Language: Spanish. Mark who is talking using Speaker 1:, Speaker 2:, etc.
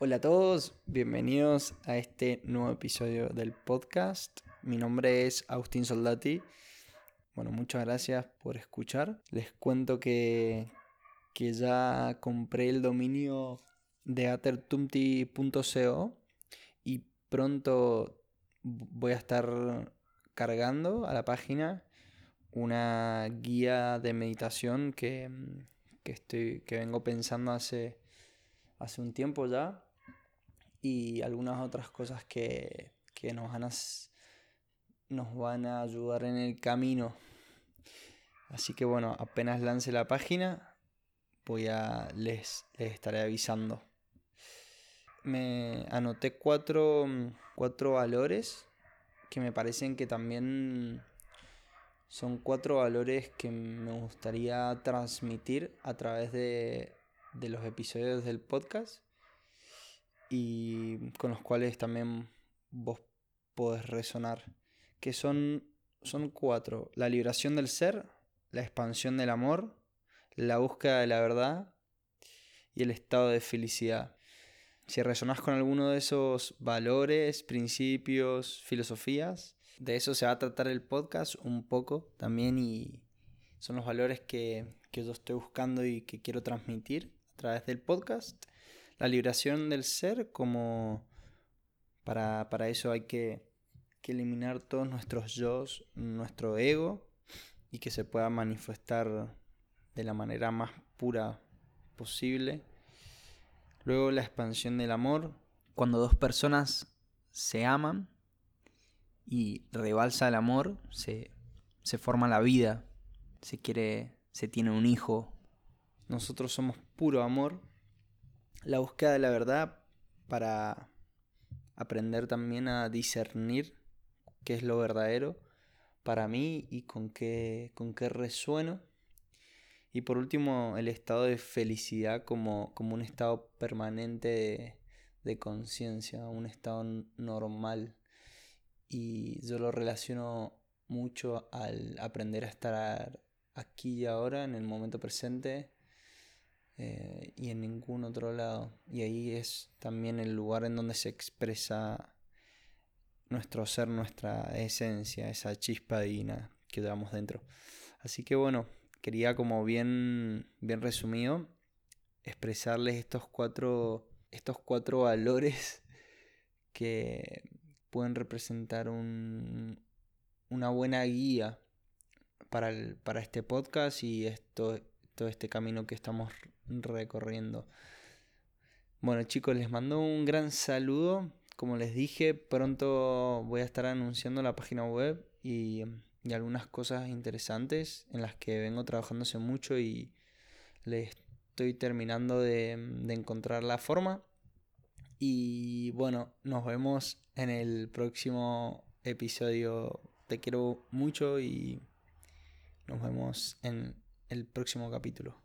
Speaker 1: Hola a todos, bienvenidos a este nuevo episodio del podcast. Mi nombre es Agustín Soldati. Bueno, muchas gracias por escuchar. Les cuento que, que ya compré el dominio de atertumti.co y pronto voy a estar cargando a la página una guía de meditación que, que, estoy, que vengo pensando hace, hace un tiempo ya y algunas otras cosas que, nos, van a, nos van a ayudar en el camino. Así que bueno, apenas lance la página, voy a les, les estaré avisando. Me anoté cuatro, cuatro valores que me parecen que también son cuatro valores que me gustaría transmitir a través de, de los episodios del podcast y con los cuales también vos podés resonar. Que son, son cuatro. La liberación del ser, la expansión del amor, la búsqueda de la verdad y el estado de felicidad. Si resonás con alguno de esos valores, principios, filosofías, de eso se va a tratar el podcast un poco también y son los valores que, que yo estoy buscando y que quiero transmitir a través del podcast la liberación del ser como para, eso hay que, eliminar todos nuestros yo, nuestro ego y que se pueda manifestar de la manera más pura posible. Luego la expansión del amor, cuando dos personas se aman y rebalsa el amor, se, se forma la vida, se quiere, se tiene un hijo. Nosotros somos puro amor la búsqueda de la verdad para aprender también a discernir qué es lo verdadero para mí y con qué, con qué resueno. Y por último, el estado de felicidad como, como un estado permanente de, de conciencia, un estado normal. Y yo lo relaciono mucho al aprender a estar aquí y ahora, en el momento presente, eh, y en ningún otro lado. Y ahí es también el lugar en donde se expresa nuestro ser, nuestra esencia, esa chispa divina que llevamos dentro. Así que bueno, quería como bien, bien resumido expresarles estos cuatro, estos cuatro valores que pueden representar un, una buena guía para, el, para este podcast y esto, todo este camino que estamos recorriendo. Bueno chicos, les mando un gran saludo. Como les dije, pronto voy a estar anunciando la página web y, algunas cosas interesantes en las que vengo trabajando hace mucho y les estoy terminando de, de encontrar la forma. Y bueno, nos vemos en el próximo episodio. Te quiero mucho y nos vemos en el próximo capítulo.